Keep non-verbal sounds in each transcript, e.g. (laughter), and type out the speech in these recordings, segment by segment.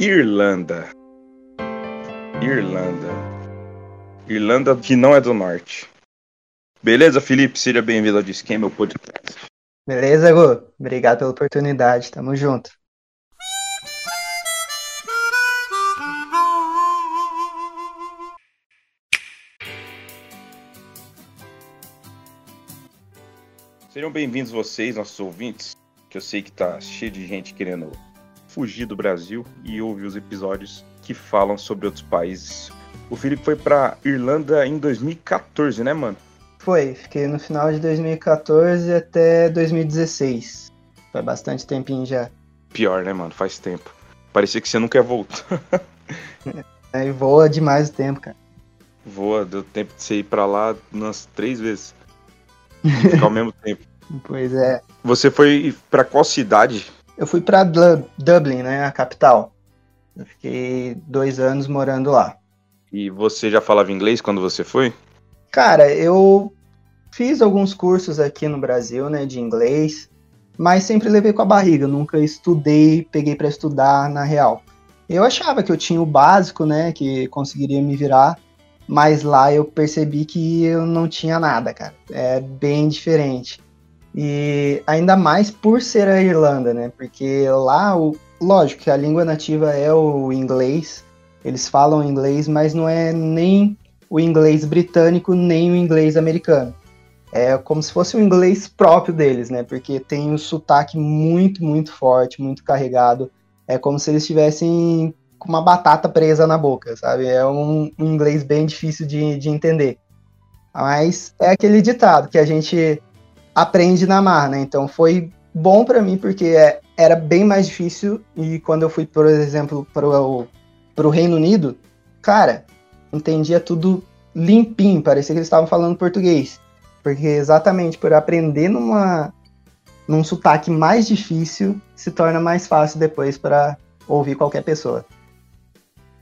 Irlanda. Irlanda. Irlanda que não é do norte. Beleza, Felipe? Seja bem-vindo ao Disque meu podcast. Beleza, Gu? Obrigado pela oportunidade. Tamo junto. Sejam bem-vindos vocês, nossos ouvintes, que eu sei que tá cheio de gente querendo fugir do Brasil e ouvir os episódios que falam sobre outros países. O Felipe foi pra Irlanda em 2014, né, mano? Foi, fiquei no final de 2014 até 2016. Foi bastante tempinho já. Pior, né, mano? Faz tempo. Parecia que você nunca ia voltar. (laughs) é, e voa demais o tempo, cara. Voa, deu tempo de você ir pra lá umas três vezes. Ficar ao mesmo tempo. (laughs) Pois é. Você foi para qual cidade? Eu fui para Dublin, né, a capital. Eu fiquei dois anos morando lá. E você já falava inglês quando você foi? Cara, eu fiz alguns cursos aqui no Brasil, né, de inglês, mas sempre levei com a barriga. Nunca estudei, peguei para estudar na real. Eu achava que eu tinha o básico, né, que conseguiria me virar, mas lá eu percebi que eu não tinha nada, cara. É bem diferente. E ainda mais por ser a Irlanda, né? Porque lá, o, lógico que a língua nativa é o inglês, eles falam inglês, mas não é nem o inglês britânico, nem o inglês americano. É como se fosse o inglês próprio deles, né? Porque tem um sotaque muito, muito forte, muito carregado. É como se eles estivessem com uma batata presa na boca, sabe? É um, um inglês bem difícil de, de entender. Mas é aquele ditado que a gente aprende na mar, né? Então foi bom para mim porque é, era bem mais difícil e quando eu fui, por exemplo, para o Reino Unido, cara, entendia tudo limpinho, parecia que eles estavam falando português. Porque exatamente por aprender numa num sotaque mais difícil se torna mais fácil depois para ouvir qualquer pessoa.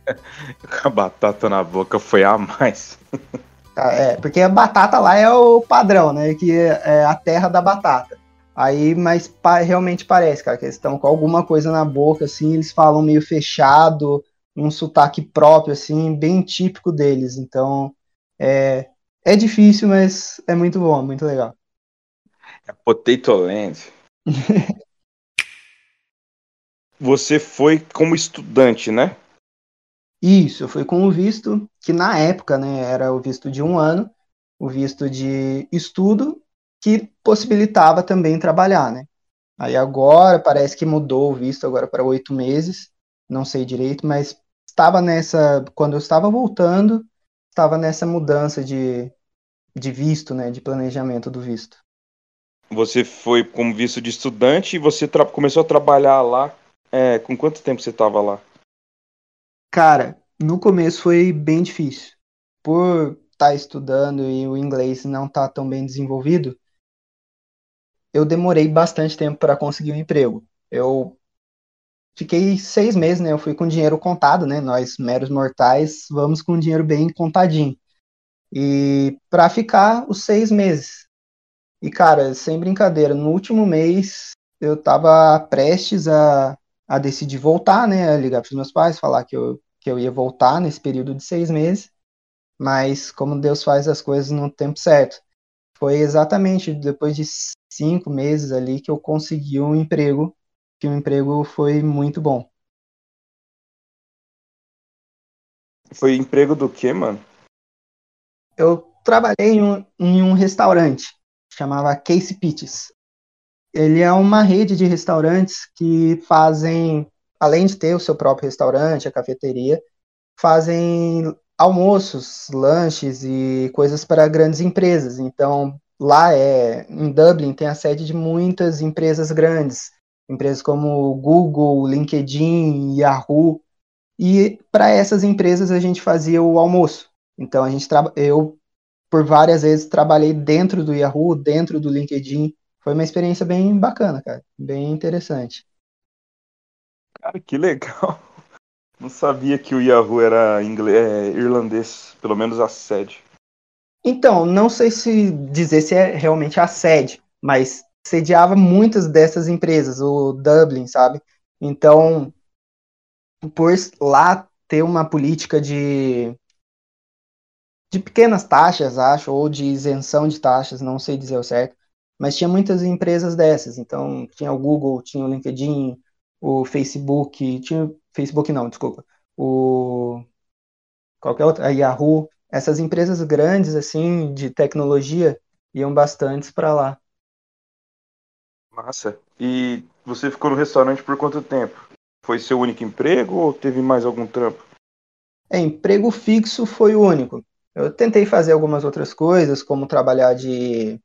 (laughs) a batata na boca foi a mais. (laughs) Tá, é, porque a batata lá é o padrão, né? Que é a terra da batata. Aí, mas pa realmente parece, cara, que eles estão com alguma coisa na boca, assim, eles falam meio fechado, um sotaque próprio, assim, bem típico deles. Então, é, é difícil, mas é muito bom, muito legal. É Potato Land. (laughs) Você foi como estudante, né? Isso, fui com o visto, que na época né, era o visto de um ano, o visto de estudo, que possibilitava também trabalhar, né? Aí agora parece que mudou o visto agora para oito meses, não sei direito, mas estava nessa, quando eu estava voltando, estava nessa mudança de, de visto, né, de planejamento do visto. Você foi como visto de estudante e você começou a trabalhar lá. É, com quanto tempo você estava lá? Cara, no começo foi bem difícil. Por estar tá estudando e o inglês não estar tá tão bem desenvolvido, eu demorei bastante tempo para conseguir um emprego. Eu fiquei seis meses, né? Eu fui com dinheiro contado, né? Nós, meros mortais, vamos com dinheiro bem contadinho. E para ficar os seis meses. E, cara, sem brincadeira, no último mês eu tava prestes a a decidir voltar, né, ligar para os meus pais, falar que eu, que eu ia voltar nesse período de seis meses, mas como Deus faz as coisas no tempo certo. Foi exatamente depois de cinco meses ali que eu consegui um emprego, que o emprego foi muito bom. Foi emprego do que, mano? Eu trabalhei em um, em um restaurante, chamava Casey Pitches ele é uma rede de restaurantes que fazem, além de ter o seu próprio restaurante, a cafeteria, fazem almoços, lanches e coisas para grandes empresas. Então, lá é em Dublin tem a sede de muitas empresas grandes, empresas como Google, LinkedIn, Yahoo. E para essas empresas a gente fazia o almoço. Então a gente eu por várias vezes trabalhei dentro do Yahoo, dentro do LinkedIn, foi uma experiência bem bacana, cara. Bem interessante. Cara, que legal. (laughs) Não sabia que o Yahoo era inglês, é, irlandês, pelo menos a sede. Então, não sei se dizer se é realmente a sede, mas sediava muitas dessas empresas, o Dublin, sabe? Então, por lá ter uma política de de pequenas taxas, acho, ou de isenção de taxas, não sei dizer o certo, mas tinha muitas empresas dessas. Então, tinha o Google, tinha o LinkedIn, o Facebook, tinha Facebook não, desculpa, o qualquer outra, a Yahoo, essas empresas grandes assim de tecnologia iam bastantes para lá. Massa. E você ficou no restaurante por quanto tempo? Foi seu único emprego ou teve mais algum trampo? É, emprego fixo foi o único. Eu tentei fazer algumas outras coisas, como trabalhar de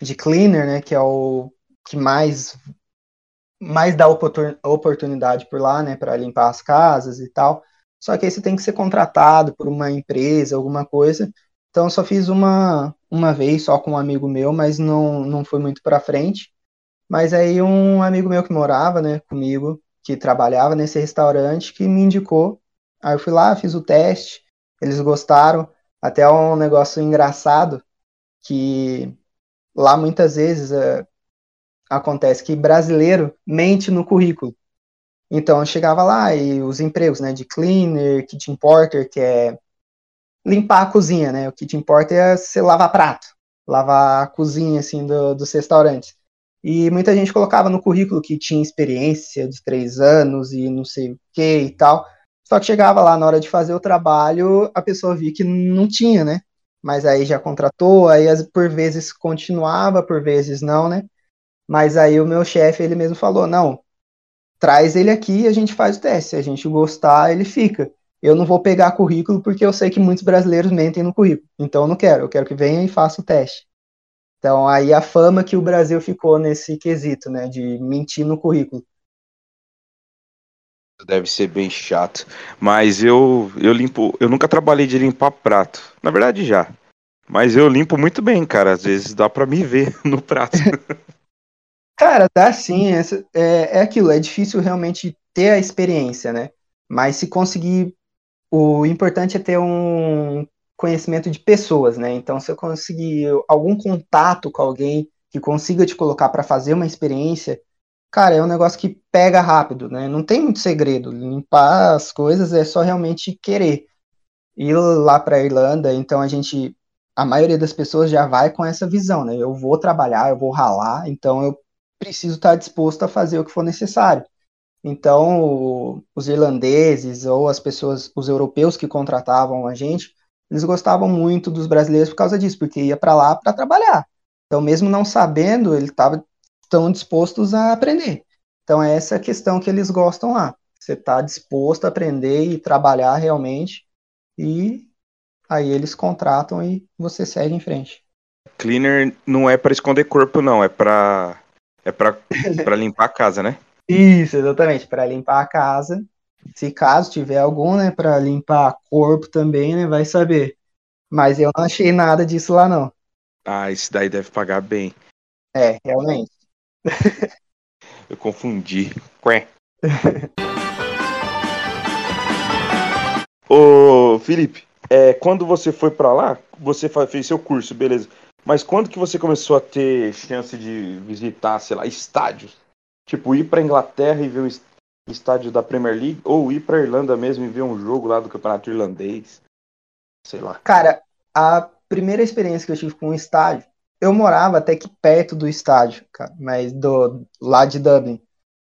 de cleaner, né, que é o que mais mais dá oportunidade por lá, né, para limpar as casas e tal. Só que aí você tem que ser contratado por uma empresa, alguma coisa. Então só fiz uma uma vez só com um amigo meu, mas não não foi muito para frente. Mas aí um amigo meu que morava, né, comigo, que trabalhava nesse restaurante, que me indicou. Aí eu fui lá, fiz o teste, eles gostaram. Até um negócio engraçado que lá muitas vezes é, acontece que brasileiro mente no currículo. Então eu chegava lá e os empregos, né, de cleaner, kitchen porter, que é limpar a cozinha, né? O kitchen porter é você lavar prato, lavar a cozinha assim do, dos restaurantes. E muita gente colocava no currículo que tinha experiência de três anos e não sei o que e tal. Só que chegava lá na hora de fazer o trabalho, a pessoa via que não tinha, né? Mas aí já contratou, aí por vezes continuava, por vezes não, né? Mas aí o meu chefe, ele mesmo falou, não, traz ele aqui e a gente faz o teste. Se a gente gostar, ele fica. Eu não vou pegar currículo porque eu sei que muitos brasileiros mentem no currículo. Então eu não quero, eu quero que venha e faça o teste. Então aí a fama que o Brasil ficou nesse quesito, né, de mentir no currículo. Deve ser bem chato. Mas eu, eu limpo. Eu nunca trabalhei de limpar prato. Na verdade, já. Mas eu limpo muito bem, cara. Às vezes dá para me ver (laughs) no prato. (laughs) cara, dá sim. É, é aquilo. É difícil realmente ter a experiência, né? Mas se conseguir. O importante é ter um conhecimento de pessoas, né? Então, se eu conseguir algum contato com alguém que consiga te colocar para fazer uma experiência, cara, é um negócio que pega rápido, né? Não tem muito segredo. Limpar as coisas é só realmente querer. Ir lá para Irlanda, então a gente, a maioria das pessoas já vai com essa visão, né? Eu vou trabalhar, eu vou ralar, então eu preciso estar disposto a fazer o que for necessário. Então, os irlandeses ou as pessoas, os europeus que contratavam a gente, eles gostavam muito dos brasileiros por causa disso, porque ia para lá para trabalhar. Então, mesmo não sabendo, ele estava estão dispostos a aprender. Então, é essa questão que eles gostam lá. Você está disposto a aprender e trabalhar realmente, e aí eles contratam e você segue em frente. Cleaner não é para esconder corpo, não, é para é para (laughs) limpar a casa, né? Isso, exatamente, para limpar a casa. Se caso tiver algum, né, para limpar corpo também, né, vai saber. Mas eu não achei nada disso lá, não. Ah, isso daí deve pagar bem. É, realmente. (laughs) Eu confundi. Quê? (laughs) Ô, Felipe, é, quando você foi para lá, você fez seu curso, beleza. Mas quando que você começou a ter chance de visitar, sei lá, estádios? Tipo, ir pra Inglaterra e ver o estádio da Premier League, ou ir pra Irlanda mesmo e ver um jogo lá do Campeonato Irlandês? Sei lá. Cara, a primeira experiência que eu tive com um estádio eu morava até que perto do estádio, cara, mas do lá de Dublin.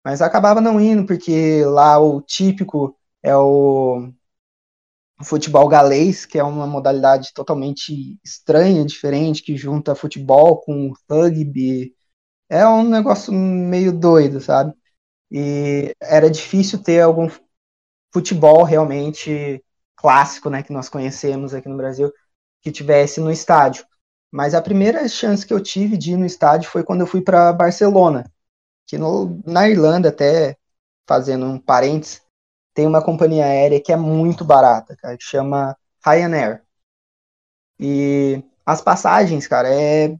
Mas acabava não indo porque lá o típico é o futebol galês, que é uma modalidade totalmente estranha, diferente, que junta futebol com rugby. É um negócio meio doido, sabe? E era difícil ter algum futebol realmente clássico, né, que nós conhecemos aqui no Brasil, que tivesse no estádio. Mas a primeira chance que eu tive de ir no estádio foi quando eu fui para Barcelona, que no, na Irlanda, até fazendo um parênteses, tem uma companhia aérea que é muito barata, cara, que chama Ryanair. E as passagens, cara, é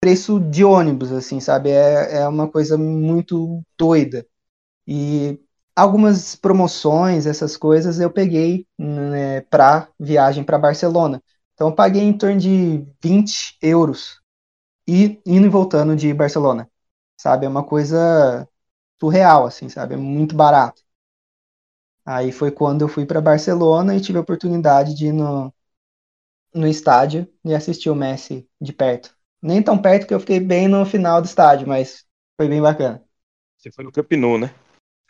preço de ônibus, assim, sabe? É, é uma coisa muito doida. E algumas promoções, essas coisas, eu peguei né, para viagem para Barcelona. Então eu paguei em torno de 20 euros e indo e voltando de Barcelona, sabe? É uma coisa surreal, assim, sabe? É muito barato. Aí foi quando eu fui para Barcelona e tive a oportunidade de ir no, no estádio e assistir o Messi de perto. Nem tão perto que eu fiquei bem no final do estádio, mas foi bem bacana. Você foi no Camp Nou, né?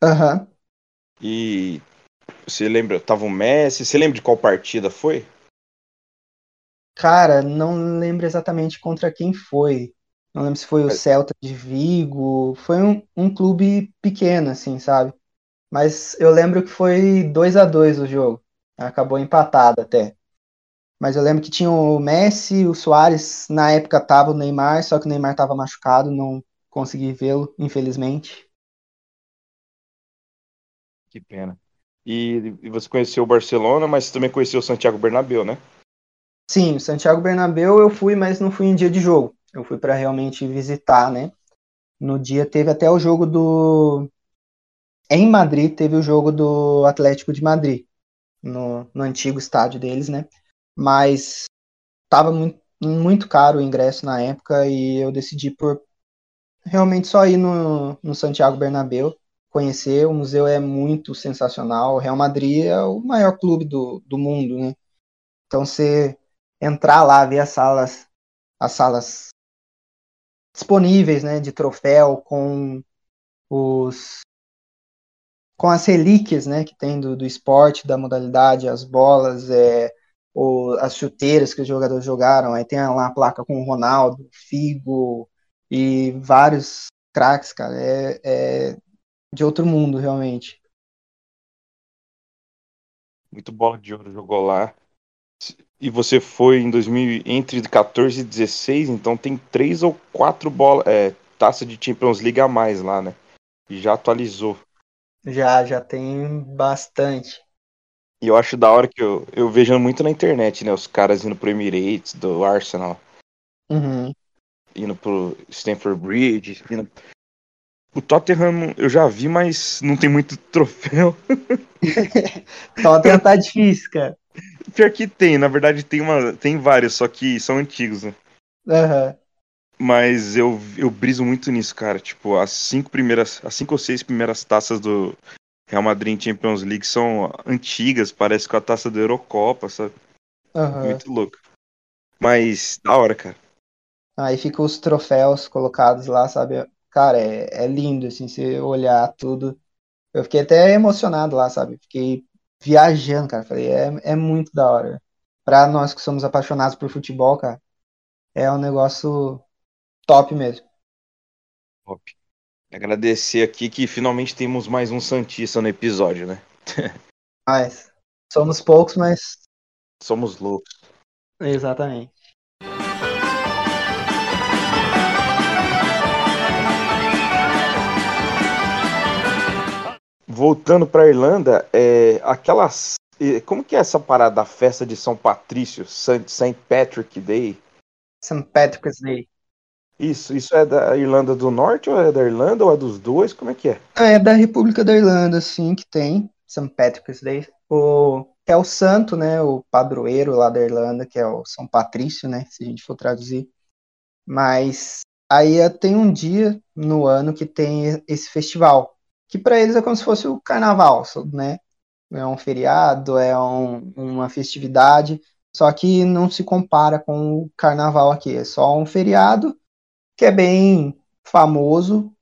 Aham. Uhum. E você lembra, tava o Messi, você lembra de qual partida foi? Cara, não lembro exatamente contra quem foi. Não lembro se foi o Celta de Vigo. Foi um, um clube pequeno, assim, sabe? Mas eu lembro que foi 2 a 2 o jogo. Acabou empatado até. Mas eu lembro que tinha o Messi, o Soares, na época tava o Neymar, só que o Neymar tava machucado, não consegui vê-lo, infelizmente. Que pena. E, e, você conheceu o Barcelona, mas também conheceu o Santiago Bernabéu, né? Sim, o Santiago Bernabéu eu fui, mas não fui em dia de jogo. Eu fui para realmente visitar, né? No dia teve até o jogo do em Madrid teve o jogo do Atlético de Madrid, no, no antigo estádio deles, né? Mas estava muito, muito caro o ingresso na época e eu decidi por realmente só ir no, no Santiago Bernabéu, conhecer. O museu é muito sensacional. O Real Madrid é o maior clube do, do mundo, né? Então você entrar lá, ver as salas, as salas disponíveis, né, de troféu com os com as relíquias, né, que tem do, do esporte, da modalidade, as bolas, é, o, as chuteiras que os jogadores jogaram, aí tem lá a placa com o Ronaldo, Figo e vários craques, cara, é, é de outro mundo, realmente. Muito bola de ouro jogou lá. E você foi em 2000, entre 14 e 16, então tem três ou quatro bolas, é, taça de Champions League a mais lá, né? E já atualizou. Já, já tem bastante. E eu acho da hora que eu, eu vejo muito na internet, né? Os caras indo pro Emirates, do Arsenal. Uhum. Indo pro Stamford Bridge. Indo... O Tottenham eu já vi, mas não tem muito (laughs) troféu. (laughs) Tottenham tá difícil, cara. Pior que tem, na verdade tem, uma, tem vários, só que são antigos, né? Uhum. Mas eu, eu briso muito nisso, cara. Tipo, as cinco primeiras. As cinco ou seis primeiras taças do Real Madrid Champions League são antigas, parece com a taça da Eurocopa, sabe? Uhum. Muito louco. Mas da hora, cara. Aí ficam os troféus colocados lá, sabe? Cara, é, é lindo, assim, você olhar tudo. Eu fiquei até emocionado lá, sabe? Fiquei viajando, cara. Falei, é, é muito da hora. Pra nós que somos apaixonados por futebol, cara, é um negócio top mesmo. Top. Agradecer aqui que finalmente temos mais um Santista no episódio, né? (laughs) mas somos poucos, mas. Somos loucos. Exatamente. Voltando para Irlanda, é, aquelas. Como que é essa parada da festa de São Patrício, St. Patrick Day? St. Patrick's Day. Isso, isso é da Irlanda do Norte ou é da Irlanda ou é dos dois? Como é que é? É da República da Irlanda, sim, que tem St. Patrick's Day. O, é o santo, né, o padroeiro lá da Irlanda, que é o São Patrício, né, se a gente for traduzir. Mas aí tem um dia no ano que tem esse festival, que para eles é como se fosse o carnaval, né? É um feriado, é um, uma festividade, só que não se compara com o carnaval aqui, é só um feriado que é bem famoso.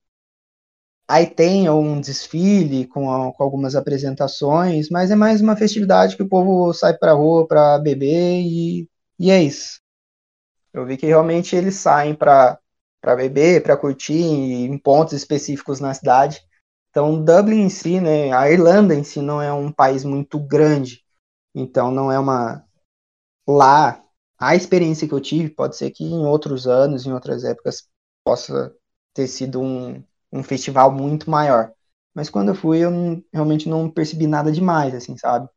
Aí tem um desfile com, a, com algumas apresentações, mas é mais uma festividade que o povo sai para rua para beber e, e é isso. Eu vi que realmente eles saem para beber, para curtir em pontos específicos na cidade. Então, Dublin em si, né, a Irlanda em si não é um país muito grande. Então, não é uma lá a experiência que eu tive pode ser que em outros anos, em outras épocas, possa ter sido um, um festival muito maior. Mas quando eu fui, eu realmente não percebi nada demais, assim, sabe?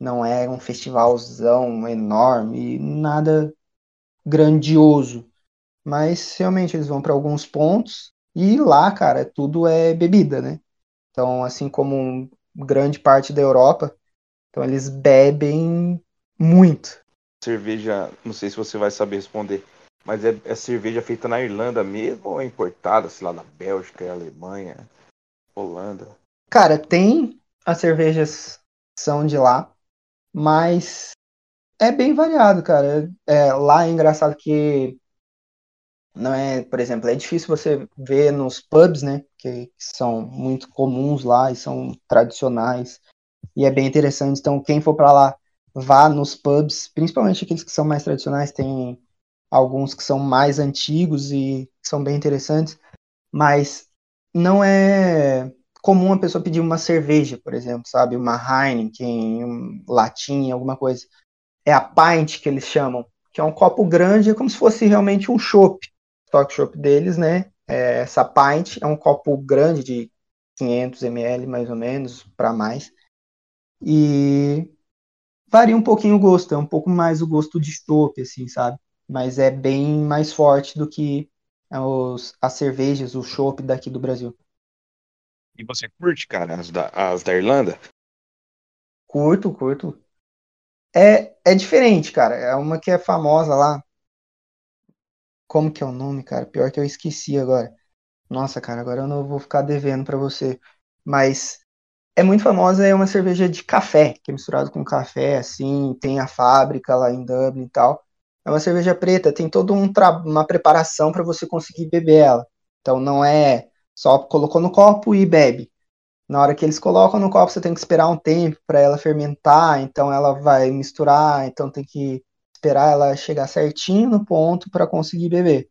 Não é um festivalzão enorme, nada grandioso. Mas realmente eles vão para alguns pontos e lá, cara, tudo é bebida, né? Então, assim como grande parte da Europa, então eles bebem muito cerveja, não sei se você vai saber responder, mas é, é cerveja feita na Irlanda mesmo ou é importada, sei lá, da Bélgica, Alemanha, Holanda? Cara, tem as cervejas são de lá, mas é bem variado, cara. É, lá é engraçado que não é, por exemplo, é difícil você ver nos pubs, né, que são muito comuns lá e são tradicionais e é bem interessante. Então, quem for para lá, vá nos pubs, principalmente aqueles que são mais tradicionais, tem alguns que são mais antigos e são bem interessantes, mas não é comum a pessoa pedir uma cerveja, por exemplo, sabe, uma Heineken, um latim, alguma coisa. É a pint que eles chamam, que é um copo grande, é como se fosse realmente um chopp. Stock shop deles, né? É, essa pint é um copo grande de 500 ml mais ou menos para mais. E varia um pouquinho o gosto, é um pouco mais o gosto de chopp, assim, sabe? Mas é bem mais forte do que os, as cervejas, o chopp daqui do Brasil. E você curte, cara, as da, as da Irlanda? Curto, curto. É, é diferente, cara. É uma que é famosa lá. Como que é o nome, cara? Pior que eu esqueci agora. Nossa, cara, agora eu não vou ficar devendo para você. Mas é muito famosa, é uma cerveja de café, que é misturado com café, assim, tem a fábrica lá em Dublin e tal. É uma cerveja preta, tem toda um uma preparação para você conseguir beber ela. Então não é só colocou no copo e bebe. Na hora que eles colocam no copo, você tem que esperar um tempo para ela fermentar, então ela vai misturar, então tem que esperar ela chegar certinho no ponto para conseguir beber.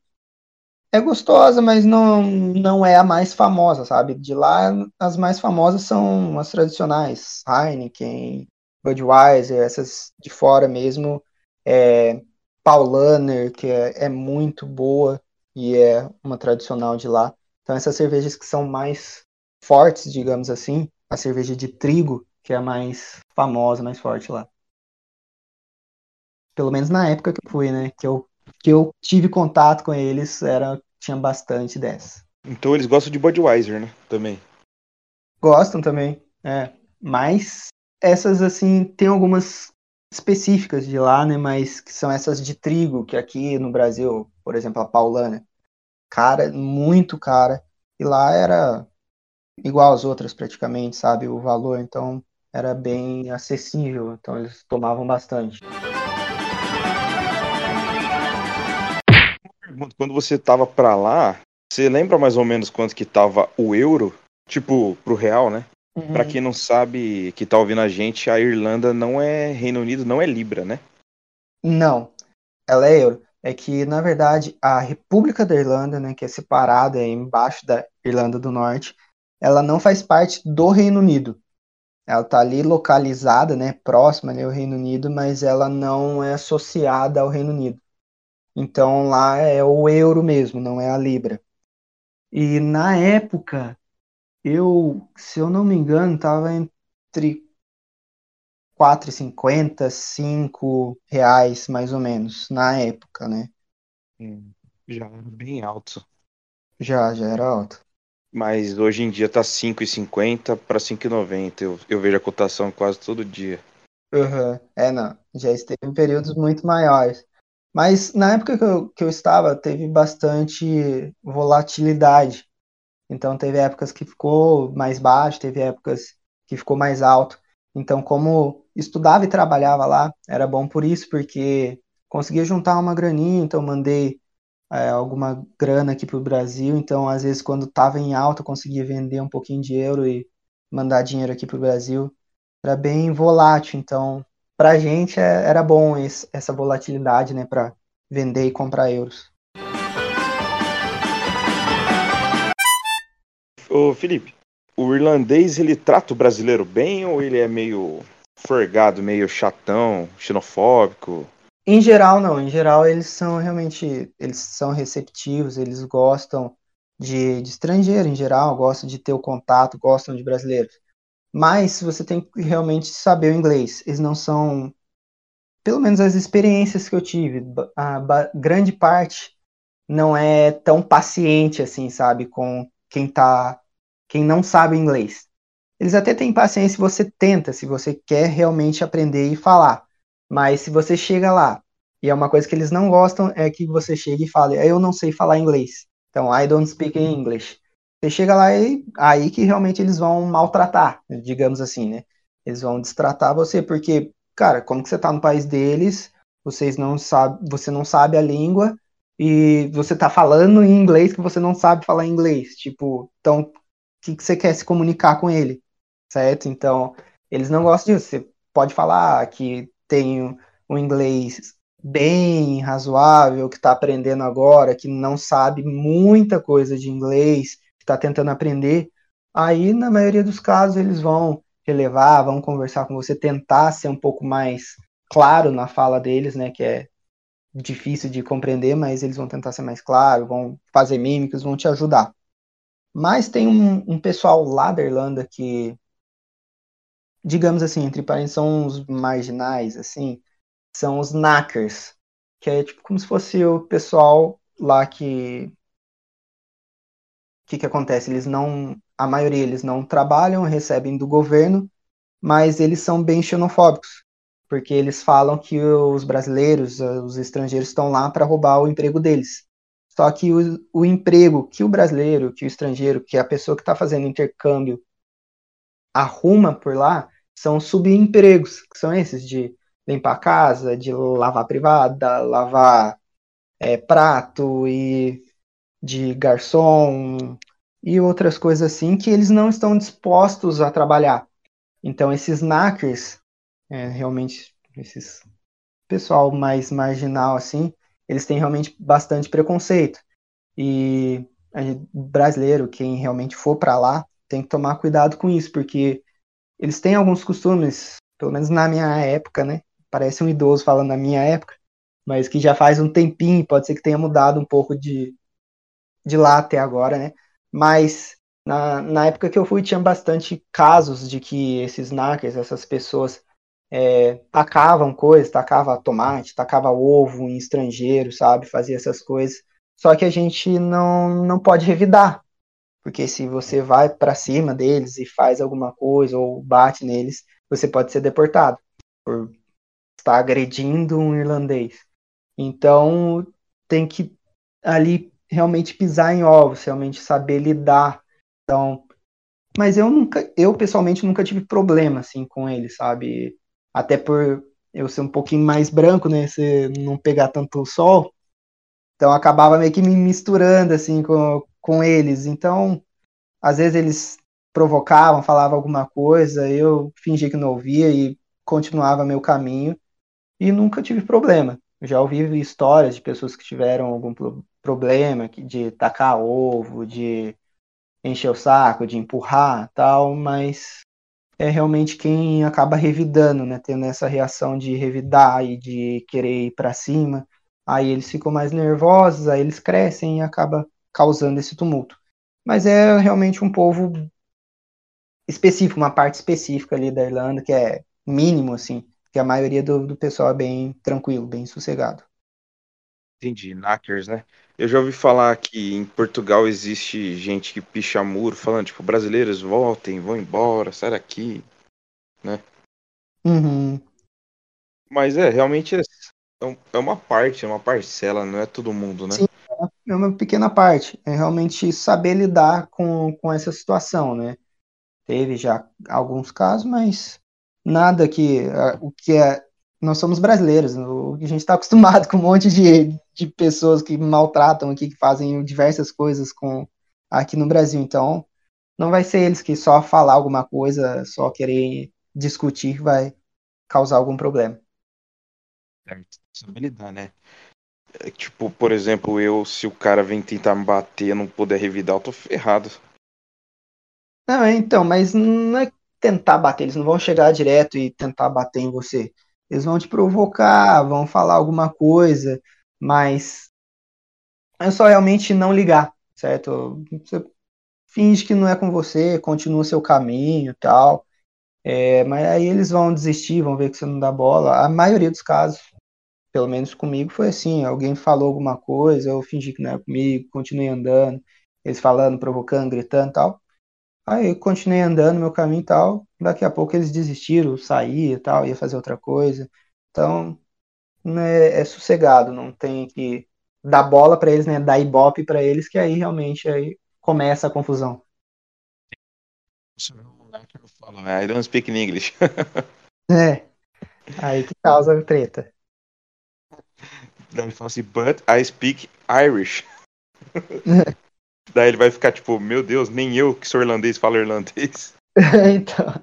É gostosa, mas não, não é a mais famosa, sabe? De lá, as mais famosas são as tradicionais, Heineken, Budweiser, essas de fora mesmo, é, Paulaner, que é, é muito boa e é uma tradicional de lá. Então, essas cervejas que são mais fortes, digamos assim, a cerveja de trigo, que é a mais famosa, mais forte lá. Pelo menos na época que eu fui, né? Que eu, que eu tive contato com eles, era, tinha bastante dessa. Então eles gostam de Budweiser, né? Também. Gostam também, é. Mas essas, assim, tem algumas específicas de lá, né? Mas que são essas de trigo, que aqui no Brasil, por exemplo, a Paulana, cara, muito cara. E lá era igual às outras praticamente, sabe, o valor, então era bem acessível, então eles tomavam bastante. Quando você tava para lá, você lembra mais ou menos quanto que tava o euro? Tipo, pro real, né? Uhum. Para quem não sabe, que tá ouvindo a gente, a Irlanda não é Reino Unido, não é Libra, né? Não, ela é euro é que, na verdade, a República da Irlanda, né, que é separada é embaixo da Irlanda do Norte, ela não faz parte do Reino Unido. Ela está ali localizada, né, próxima ao Reino Unido, mas ela não é associada ao Reino Unido. Então lá é o euro mesmo, não é a libra. E na época, eu, se eu não me engano, estava entre 4,50, 5 reais mais ou menos na época, né? Hum, já era bem alto. Já, já era alto. Mas hoje em dia tá 5,50 para 5,90. Eu, eu vejo a cotação quase todo dia. Uhum. É, não. Já esteve em períodos muito maiores. Mas na época que eu, que eu estava, teve bastante volatilidade. Então teve épocas que ficou mais baixo, teve épocas que ficou mais alto. Então, como estudava e trabalhava lá, era bom por isso, porque conseguia juntar uma graninha, então mandei é, alguma grana aqui para o Brasil, então às vezes quando estava em alta conseguia vender um pouquinho de euro e mandar dinheiro aqui para o Brasil. Era bem volátil, então para a gente é, era bom esse, essa volatilidade, né, para vender e comprar euros. Ô Felipe, o irlandês ele trata o brasileiro bem ou ele é meio forgado, meio chatão, xenofóbico? Em geral, não. Em geral, eles são realmente, eles são receptivos, eles gostam de, de estrangeiro em geral, gostam de ter o contato, gostam de brasileiros. Mas você tem que realmente saber o inglês. Eles não são, pelo menos as experiências que eu tive, a grande parte não é tão paciente assim, sabe, com quem tá, quem não sabe inglês. Eles até têm paciência se você tenta, se você quer realmente aprender e falar. Mas se você chega lá, e é uma coisa que eles não gostam, é que você chega e fale, eu não sei falar inglês. Então, I don't speak English. Você chega lá e aí que realmente eles vão maltratar, digamos assim, né? Eles vão destratar você, porque, cara, como que você tá no país deles, vocês não sabe, você não sabe a língua e você tá falando em inglês que você não sabe falar inglês. Tipo, então, o que, que você quer se comunicar com ele? Certo? Então, eles não gostam disso. Você pode falar que tem um inglês bem razoável, que está aprendendo agora, que não sabe muita coisa de inglês, está tentando aprender, aí na maioria dos casos eles vão relevar, vão conversar com você, tentar ser um pouco mais claro na fala deles, né, que é difícil de compreender, mas eles vão tentar ser mais claro, vão fazer mímicas, vão te ajudar. Mas tem um, um pessoal lá da Irlanda que, digamos assim, entre parênteses, são os marginais, assim, são os knackers, que é tipo como se fosse o pessoal lá que o que, que acontece? Eles não, a maioria eles não trabalham, recebem do governo, mas eles são bem xenofóbicos, porque eles falam que os brasileiros, os estrangeiros estão lá para roubar o emprego deles. Só que o, o, emprego que o brasileiro, que o estrangeiro, que a pessoa que está fazendo intercâmbio arruma por lá, são subempregos, que são esses de limpar a casa, de lavar privada, lavar é, prato e de garçom e outras coisas assim que eles não estão dispostos a trabalhar. Então esses knackers, é, realmente esses pessoal mais marginal assim, eles têm realmente bastante preconceito. E brasileiro, quem realmente for para lá, tem que tomar cuidado com isso, porque eles têm alguns costumes, pelo menos na minha época, né? parece um idoso falando na minha época, mas que já faz um tempinho, pode ser que tenha mudado um pouco de, de lá até agora, né? Mas na, na época que eu fui, tinha bastante casos de que esses knackers, essas pessoas, é, tacavam coisas, tacava tomate, tacava ovo em estrangeiro, sabe? Fazia essas coisas. Só que a gente não, não pode revidar, porque se você vai para cima deles e faz alguma coisa ou bate neles, você pode ser deportado por está agredindo um irlandês. Então tem que ali realmente pisar em ovos, realmente saber lidar. Então, mas eu nunca, eu pessoalmente nunca tive problema assim com ele, sabe? Até por eu ser um pouquinho mais branco, né? Se não pegar tanto sol, então acabava meio que me misturando assim com, com eles. Então, às vezes eles provocavam, falavam alguma coisa, eu fingia que não ouvia e continuava meu caminho e nunca tive problema. Já ouvi histórias de pessoas que tiveram algum problema de tacar ovo, de encher o saco, de empurrar, tal, mas é realmente quem acaba revidando, né, tendo essa reação de revidar e de querer ir para cima. Aí eles ficam mais nervosos, aí eles crescem e acaba causando esse tumulto. Mas é realmente um povo específico, uma parte específica ali da Irlanda que é mínimo assim que a maioria do, do pessoal é bem tranquilo, bem sossegado. Entendi, knackers, né? Eu já ouvi falar que em Portugal existe gente que picha muro, falando, tipo, brasileiros voltem, vão embora, sai daqui, né? Uhum. Mas é, realmente é, é, é uma parte, é uma parcela, não é todo mundo, né? Sim, é uma pequena parte. É realmente saber lidar com, com essa situação, né? Teve já alguns casos, mas nada que o que é nós somos brasileiros, o, a gente está acostumado (laughs) com um monte de, de pessoas que maltratam aqui, que fazem diversas coisas com aqui no Brasil. Então, não vai ser eles que só falar alguma coisa, só querer discutir, vai causar algum problema. Certo, saber lidar, né? É, tipo, por exemplo, eu, se o cara vem tentar me bater, não puder revidar, eu tô ferrado. Não, então, mas não é tentar bater, eles não vão chegar direto e tentar bater em você. Eles vão te provocar, vão falar alguma coisa, mas é só realmente não ligar, certo? Você finge que não é com você, continua seu caminho e tal. É, mas aí eles vão desistir, vão ver que você não dá bola. A maioria dos casos, pelo menos comigo, foi assim: alguém falou alguma coisa, eu fingi que não era comigo, continuei andando, eles falando, provocando, gritando e tal. Aí eu continuei andando meu caminho e tal. Daqui a pouco eles desistiram, saí e tal, ia fazer outra coisa. Então, né, é sossegado, não tem que dar bola para eles, né, dar ibope para eles, que aí realmente aí começa a confusão. I don't speak English. (laughs) É. Aí que causa treta. Daí ele fala assim, but I speak Irish. (laughs) Daí ele vai ficar tipo, meu Deus, nem eu que sou irlandês falo irlandês. (laughs) então.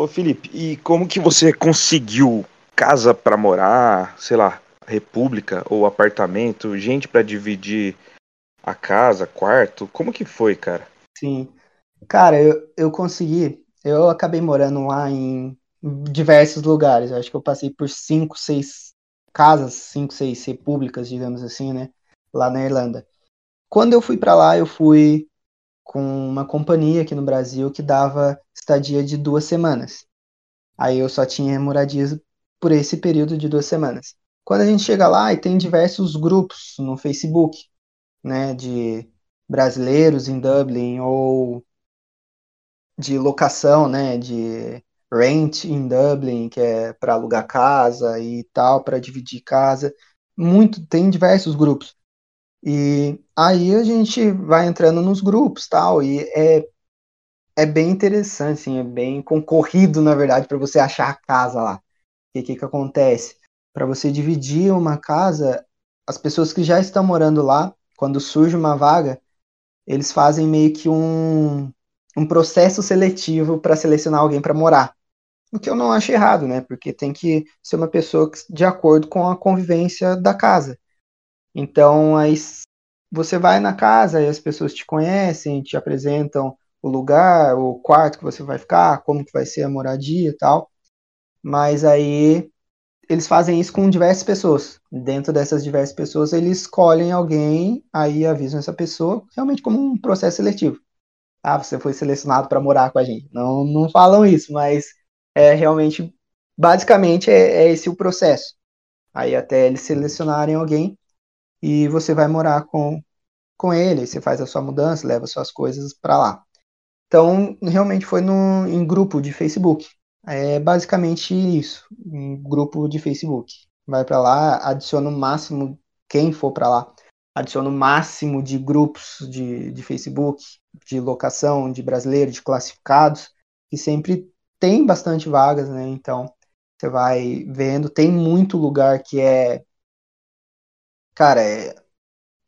Ô Felipe, e como que você conseguiu casa para morar, sei lá, república ou apartamento, gente para dividir a casa, quarto? Como que foi, cara? Sim. Cara, eu, eu consegui. Eu acabei morando lá em diversos lugares. Eu acho que eu passei por cinco, seis casas, cinco, seis repúblicas, digamos assim, né? Lá na Irlanda. Quando eu fui para lá, eu fui com uma companhia aqui no Brasil que dava estadia de duas semanas. Aí eu só tinha moradia por esse período de duas semanas. Quando a gente chega lá, e tem diversos grupos no Facebook, né, de brasileiros em Dublin ou de locação, né, de rent em Dublin, que é para alugar casa e tal, para dividir casa. Muito, tem diversos grupos. E aí a gente vai entrando nos grupos, tal, e é é bem interessante, assim, é bem concorrido, na verdade, para você achar a casa lá. O que, que acontece? Para você dividir uma casa, as pessoas que já estão morando lá, quando surge uma vaga, eles fazem meio que um, um processo seletivo para selecionar alguém para morar. O que eu não acho errado, né? Porque tem que ser uma pessoa de acordo com a convivência da casa. Então, aí você vai na casa e as pessoas te conhecem, te apresentam o lugar, o quarto que você vai ficar, como que vai ser a moradia e tal. Mas aí eles fazem isso com diversas pessoas. Dentro dessas diversas pessoas, eles escolhem alguém, aí avisam essa pessoa, realmente como um processo seletivo. Ah, você foi selecionado para morar com a gente. Não, não falam isso, mas é realmente, basicamente, é, é esse o processo. Aí até eles selecionarem alguém e você vai morar com, com ele, você faz a sua mudança, leva suas coisas para lá. Então, realmente foi no, em grupo de Facebook. É basicamente isso, um grupo de Facebook. Vai para lá, adiciona o máximo, quem for para lá, adiciona o máximo de grupos de, de Facebook, de locação, de brasileiros, de classificados, e sempre tem bastante vagas, né? Então, você vai vendo, tem muito lugar que é. Cara, é,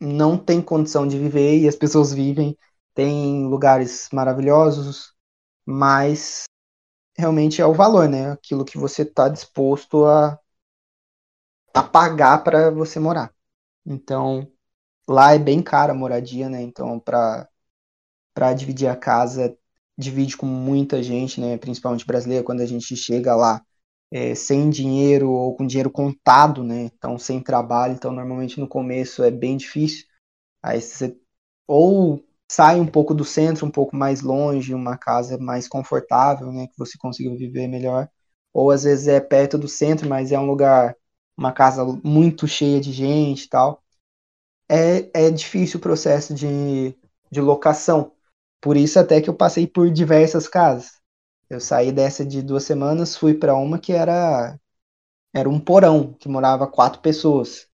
não tem condição de viver e as pessoas vivem tem lugares maravilhosos, mas realmente é o valor, né? Aquilo que você está disposto a, a pagar para você morar. Então, lá é bem cara a moradia, né? Então, para dividir a casa, divide com muita gente, né? Principalmente brasileira, quando a gente chega lá é, sem dinheiro ou com dinheiro contado, né? Então, sem trabalho. Então, normalmente no começo é bem difícil. Aí você ou sai um pouco do centro, um pouco mais longe, uma casa mais confortável, né, que você consiga viver melhor. Ou às vezes é perto do centro, mas é um lugar, uma casa muito cheia de gente e tal. É, é difícil o processo de, de locação. Por isso até que eu passei por diversas casas. Eu saí dessa de duas semanas, fui para uma que era era um porão que morava quatro pessoas.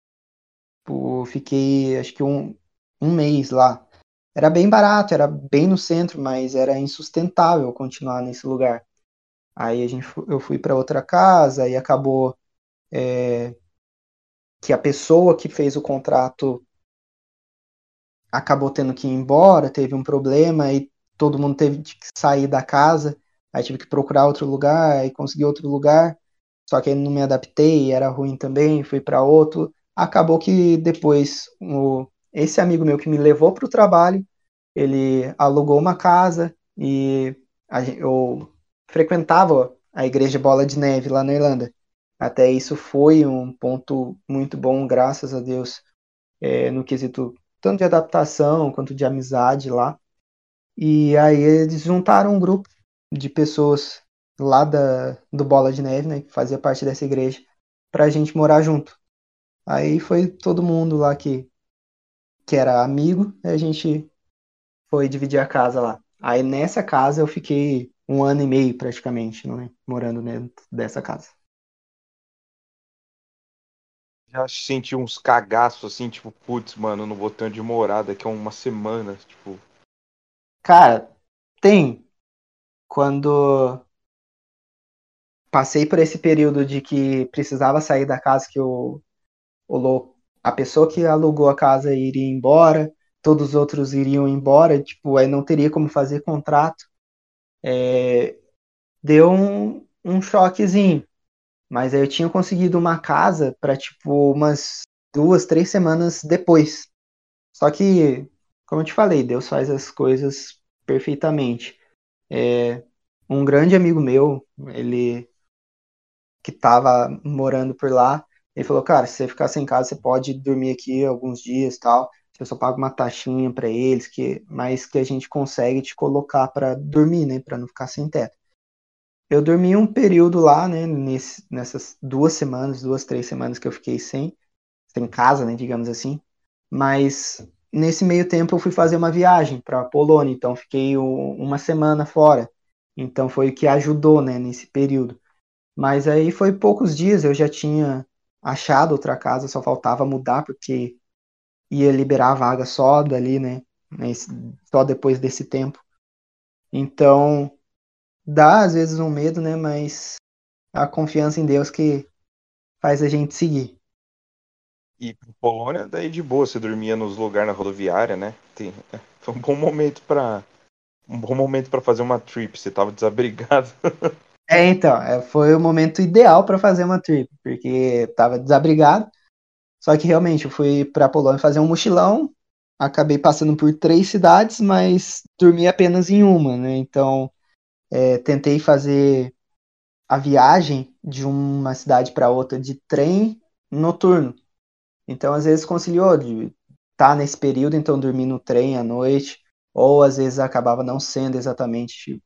fiquei acho que um, um mês lá era bem barato, era bem no centro, mas era insustentável continuar nesse lugar. Aí a gente, eu fui para outra casa e acabou é, que a pessoa que fez o contrato acabou tendo que ir embora, teve um problema e todo mundo teve que sair da casa. Aí tive que procurar outro lugar e consegui outro lugar. Só que aí não me adaptei, era ruim também, fui para outro. Acabou que depois o, esse amigo meu que me levou para o trabalho, ele alugou uma casa e a, eu frequentava a igreja Bola de Neve lá na Irlanda. Até isso foi um ponto muito bom, graças a Deus, é, no quesito tanto de adaptação quanto de amizade lá. E aí eles juntaram um grupo de pessoas lá da, do Bola de Neve, né, que fazia parte dessa igreja, para a gente morar junto. Aí foi todo mundo lá que que era amigo, a gente foi dividir a casa lá. Aí nessa casa eu fiquei um ano e meio praticamente, né, morando dentro dessa casa. Já senti uns cagaços assim, tipo, putz, mano, não vou ter onde morar daqui a uma semana, tipo. Cara, tem. Quando passei por esse período de que precisava sair da casa que o, o a pessoa que alugou a casa iria embora, todos os outros iriam embora, tipo, aí não teria como fazer contrato. É, deu um, um choquezinho. Mas aí eu tinha conseguido uma casa para tipo umas duas, três semanas depois. Só que, como eu te falei, Deus faz as coisas perfeitamente. É, um grande amigo meu, ele que estava morando por lá, ele falou, cara, se você ficar sem casa, você pode dormir aqui alguns dias, tal. Eu só pago uma taxinha para eles, que mas que a gente consegue te colocar para dormir, né, para não ficar sem teto. Eu dormi um período lá, né, nesse, nessas duas semanas, duas, três semanas que eu fiquei sem, sem casa, né, digamos assim. Mas nesse meio tempo eu fui fazer uma viagem para Polônia, então fiquei uma semana fora. Então foi o que ajudou, né, nesse período. Mas aí foi poucos dias, eu já tinha achado outra casa, só faltava mudar porque ia liberar a vaga só dali, né, só depois desse tempo. Então, dá às vezes um medo, né? Mas a confiança em Deus que faz a gente seguir. E Polônia, daí de boa, você dormia nos lugares na rodoviária, né? Tem, foi um bom momento para um bom momento para fazer uma trip. Você tava desabrigado. (laughs) é, então, é, foi o momento ideal para fazer uma trip, porque tava desabrigado. Só que realmente eu fui para Polônia fazer um mochilão, acabei passando por três cidades, mas dormi apenas em uma, né? Então é, tentei fazer a viagem de uma cidade para outra de trem noturno. Então, às vezes, conciliou de estar tá nesse período, então dormir no trem à noite, ou às vezes acabava não sendo exatamente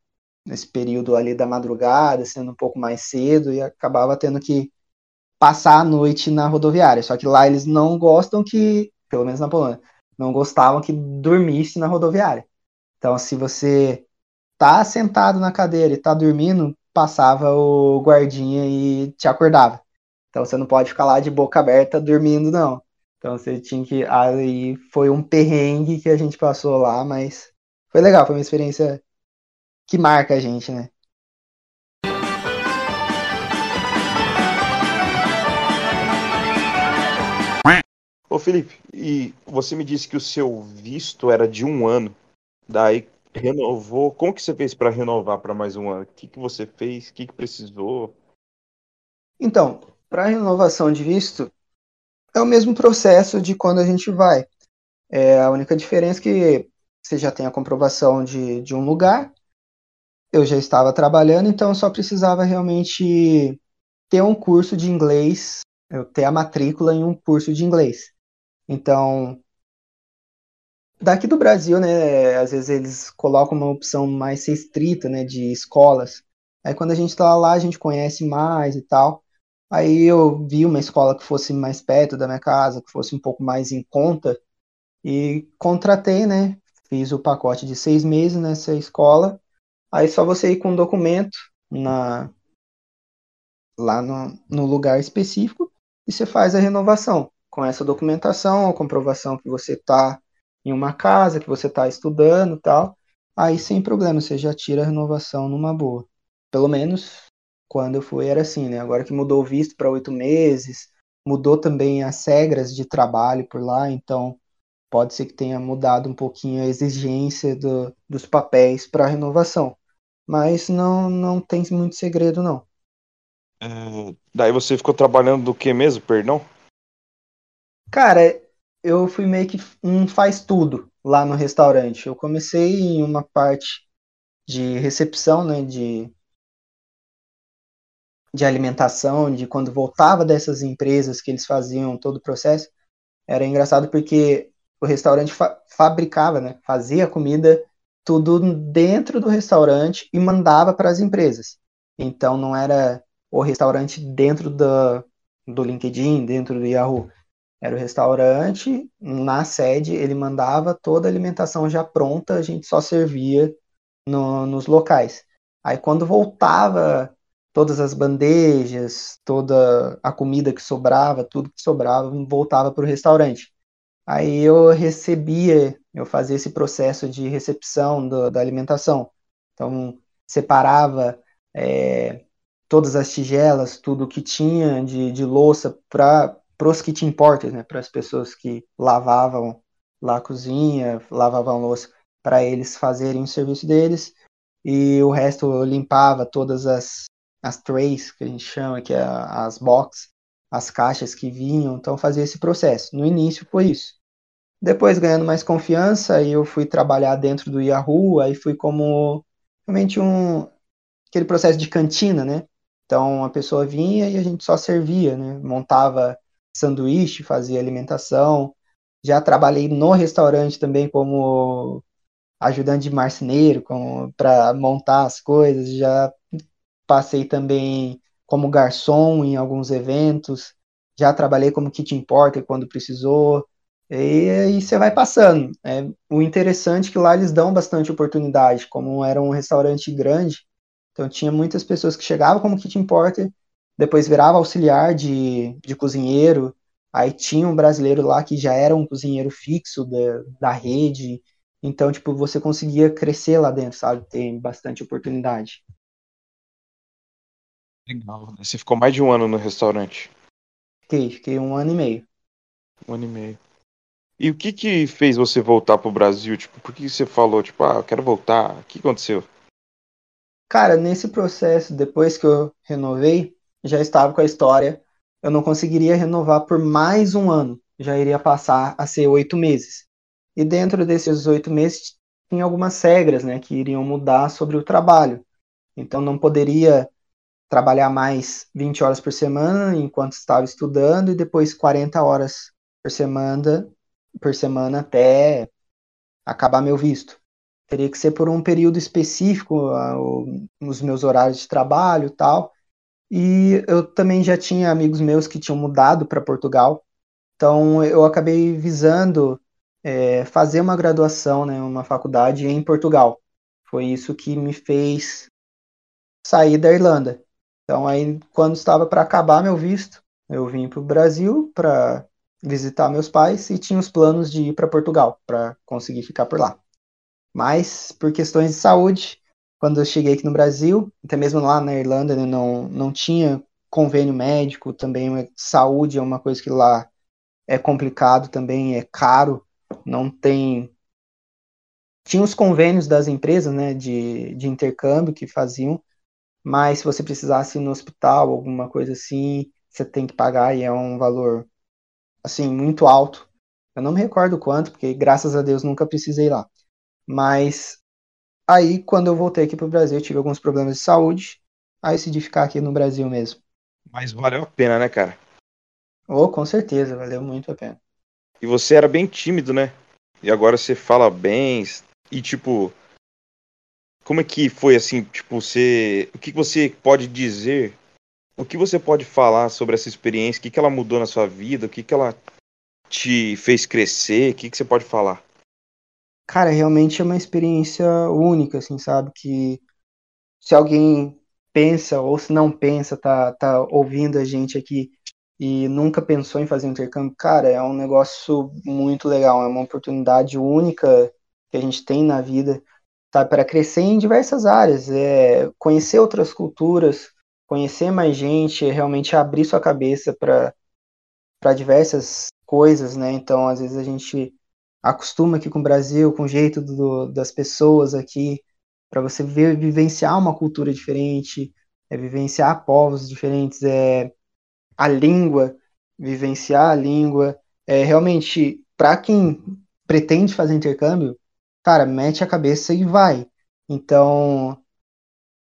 nesse período ali da madrugada, sendo um pouco mais cedo, e acabava tendo que passar a noite na rodoviária. Só que lá eles não gostam que, pelo menos na Polônia, não gostavam que dormisse na rodoviária. Então, se você tá sentado na cadeira e tá dormindo, passava o guardinha e te acordava. Então você não pode ficar lá de boca aberta dormindo, não. Então você tinha que. Aí foi um perrengue que a gente passou lá, mas foi legal, foi uma experiência que marca a gente, né? Ô Felipe, e você me disse que o seu visto era de um ano. Daí Renovou. Como que você fez para renovar para mais um ano? O que, que você fez? O que, que precisou? Então, para renovação de visto, é o mesmo processo de quando a gente vai. É a única diferença é que você já tem a comprovação de, de um lugar. Eu já estava trabalhando, então eu só precisava realmente ter um curso de inglês, eu ter a matrícula em um curso de inglês. Então, Daqui do Brasil, né, às vezes eles colocam uma opção mais restrita, né, de escolas. Aí quando a gente tá lá, a gente conhece mais e tal. Aí eu vi uma escola que fosse mais perto da minha casa, que fosse um pouco mais em conta, e contratei, né, fiz o pacote de seis meses nessa escola. Aí só você ir com um documento na, lá no, no lugar específico e você faz a renovação com essa documentação, a comprovação que você está em uma casa que você está estudando tal, aí sem problema, você já tira a renovação numa boa. Pelo menos quando eu fui era assim, né? Agora que mudou o visto para oito meses, mudou também as regras de trabalho por lá, então pode ser que tenha mudado um pouquinho a exigência do, dos papéis para renovação. Mas não, não tem muito segredo, não. É, daí você ficou trabalhando do que mesmo, perdão? Cara, eu fui meio que um faz tudo lá no restaurante. Eu comecei em uma parte de recepção, né, de de alimentação, de quando voltava dessas empresas que eles faziam todo o processo, era engraçado porque o restaurante fa fabricava, né, fazia comida tudo dentro do restaurante e mandava para as empresas. Então não era o restaurante dentro do, do LinkedIn, dentro do Yahoo. Era o restaurante, na sede, ele mandava toda a alimentação já pronta, a gente só servia no, nos locais. Aí quando voltava todas as bandejas, toda a comida que sobrava, tudo que sobrava, voltava para o restaurante. Aí eu recebia eu fazia esse processo de recepção do, da alimentação. Então, separava é, todas as tigelas, tudo que tinha de, de louça para os kitchen porters, né, para as pessoas que lavavam lá a cozinha, lavavam louça, para eles fazerem o serviço deles. E o resto eu limpava todas as, as trays, que a gente chama, que é as boxes, as caixas que vinham. Então fazia esse processo. No início foi isso. Depois, ganhando mais confiança, eu fui trabalhar dentro do Yahoo, aí fui como realmente um aquele processo de cantina, né? Então a pessoa vinha e a gente só servia, né? Montava sanduíche, fazia alimentação. Já trabalhei no restaurante também como ajudante de marceneiro, para montar as coisas. Já passei também como garçom em alguns eventos. Já trabalhei como kitchen porter quando precisou. E aí você vai passando. É, o interessante é que lá eles dão bastante oportunidade, como era um restaurante grande, então tinha muitas pessoas que chegavam como kitchen porter, depois virava auxiliar de, de cozinheiro, aí tinha um brasileiro lá que já era um cozinheiro fixo da, da rede, então, tipo, você conseguia crescer lá dentro, sabe? Tem bastante oportunidade. Legal, né? Você ficou mais de um ano no restaurante? Fiquei, fiquei um ano e meio. Um ano e meio. E o que que fez você voltar pro Brasil? Tipo, por que você falou, tipo, ah, eu quero voltar? O que aconteceu? Cara, nesse processo, depois que eu renovei, já estava com a história. Eu não conseguiria renovar por mais um ano. Já iria passar a ser oito meses. E dentro desses oito meses, tinha algumas regras, né, que iriam mudar sobre o trabalho. Então, não poderia trabalhar mais 20 horas por semana enquanto estava estudando e depois 40 horas por semana por semana até acabar meu visto. Teria que ser por um período específico, nos meus horários de trabalho tal. E eu também já tinha amigos meus que tinham mudado para Portugal, então eu acabei visando é, fazer uma graduação, né, uma faculdade em Portugal. Foi isso que me fez sair da Irlanda. Então aí, quando estava para acabar meu visto, eu vim para o Brasil para visitar meus pais e tinha os planos de ir para Portugal para conseguir ficar por lá. Mas por questões de saúde, quando eu cheguei aqui no Brasil, até mesmo lá na Irlanda, né, não, não tinha convênio médico, também saúde é uma coisa que lá é complicado também, é caro, não tem tinha os convênios das empresas, né, de, de intercâmbio que faziam, mas se você precisasse ir no hospital, alguma coisa assim, você tem que pagar e é um valor assim, muito alto. Eu não me recordo quanto, porque graças a Deus nunca precisei lá. Mas aí, quando eu voltei aqui para o Brasil, eu tive alguns problemas de saúde. Aí decidi ficar aqui no Brasil mesmo. Mas valeu a pena, né, cara? Oh, com certeza, valeu muito a pena. E você era bem tímido, né? E agora você fala bem. E tipo. Como é que foi assim? Tipo, você. O que você pode dizer o que você pode falar sobre essa experiência? O que, que ela mudou na sua vida? O que, que ela te fez crescer? O que, que você pode falar? Cara, realmente é uma experiência única, assim, sabe? Que se alguém pensa ou se não pensa, tá, tá ouvindo a gente aqui e nunca pensou em fazer intercâmbio, cara, é um negócio muito legal, é uma oportunidade única que a gente tem na vida, tá? Para crescer em diversas áreas, é conhecer outras culturas, conhecer mais gente, realmente abrir sua cabeça para diversas coisas, né? Então, às vezes a gente acostuma aqui com o Brasil, com o jeito do, das pessoas aqui, para você ver, vivenciar uma cultura diferente, é vivenciar povos diferentes, é a língua, vivenciar a língua, é realmente para quem pretende fazer intercâmbio, cara, mete a cabeça e vai. Então,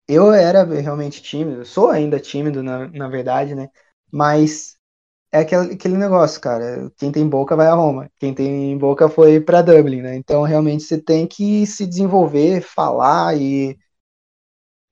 eu era realmente tímido, sou ainda tímido, na, na verdade, né? Mas é aquele, aquele negócio, cara. Quem tem boca vai a Roma. Quem tem boca foi para Dublin, né? Então, realmente, você tem que se desenvolver, falar e,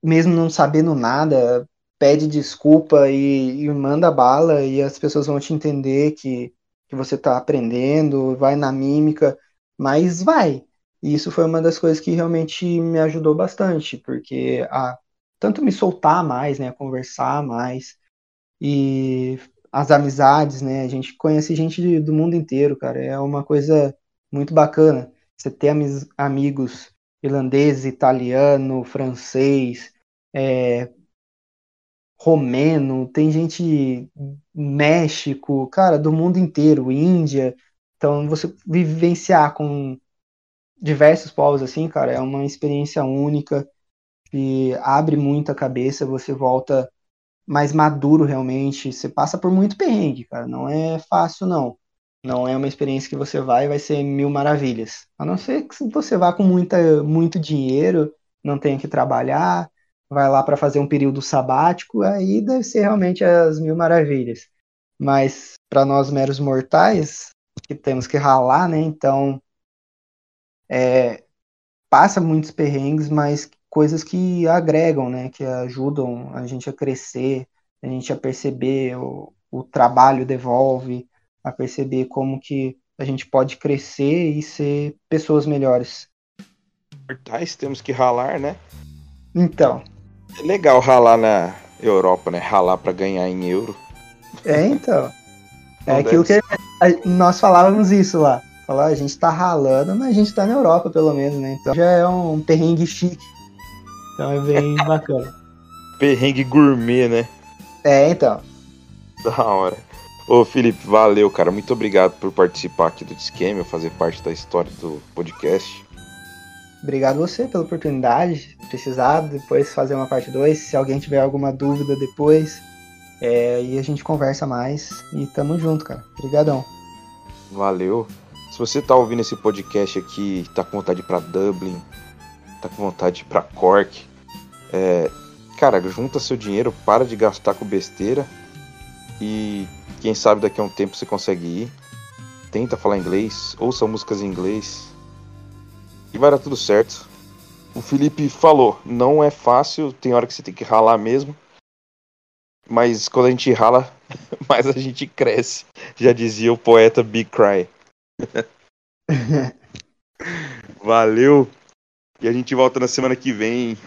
mesmo não sabendo nada, pede desculpa e, e manda bala e as pessoas vão te entender que, que você está aprendendo, vai na mímica, mas vai. E isso foi uma das coisas que realmente me ajudou bastante, porque a tanto me soltar mais, né, conversar mais e as amizades, né, a gente conhece gente de, do mundo inteiro, cara, é uma coisa muito bacana. você ter amigos irlandês, italiano, francês, é, romeno, tem gente México, cara, do mundo inteiro, Índia. Então, você vivenciar com diversos povos assim, cara, é uma experiência única que abre muito a cabeça, você volta mais maduro realmente, você passa por muito perrengue, cara, não é fácil não. Não é uma experiência que você vai e vai ser mil maravilhas. A não ser que você vá com muita, muito dinheiro, não tenha que trabalhar, vai lá para fazer um período sabático, aí deve ser realmente as mil maravilhas. Mas para nós meros mortais, que temos que ralar, né? Então, é, passa muitos perrengues, mas coisas que agregam, né? Que ajudam a gente a crescer, a gente a perceber o, o trabalho devolve, a perceber como que a gente pode crescer e ser pessoas melhores. Mortais temos que ralar, né? Então. É legal ralar na Europa, né? Ralar para ganhar em euro. É, então. (laughs) é aquilo que nós falávamos isso lá. Falar, a gente tá ralando, mas a gente tá na Europa, pelo menos, né? Então já é um perrengue chique. Então é bem (laughs) bacana. Perrengue gourmet, né? É, então. Da hora. Ô, Felipe, valeu, cara. Muito obrigado por participar aqui do Disqueme, fazer parte da história do podcast. Obrigado você pela oportunidade. Precisar depois fazer uma parte 2. Se alguém tiver alguma dúvida depois, é, e a gente conversa mais. E tamo junto, cara. Obrigadão. Valeu. Se você tá ouvindo esse podcast aqui, tá com vontade pra Dublin, tá com vontade pra Cork, é, cara, junta seu dinheiro, para de gastar com besteira e quem sabe daqui a um tempo você consegue ir. Tenta falar inglês, ouça músicas em inglês. E vai dar tudo certo. O Felipe falou, não é fácil, tem hora que você tem que ralar mesmo. Mas quando a gente rala, (laughs) mais a gente cresce. Já dizia o poeta Big Cry. (laughs) Valeu. E a gente volta na semana que vem.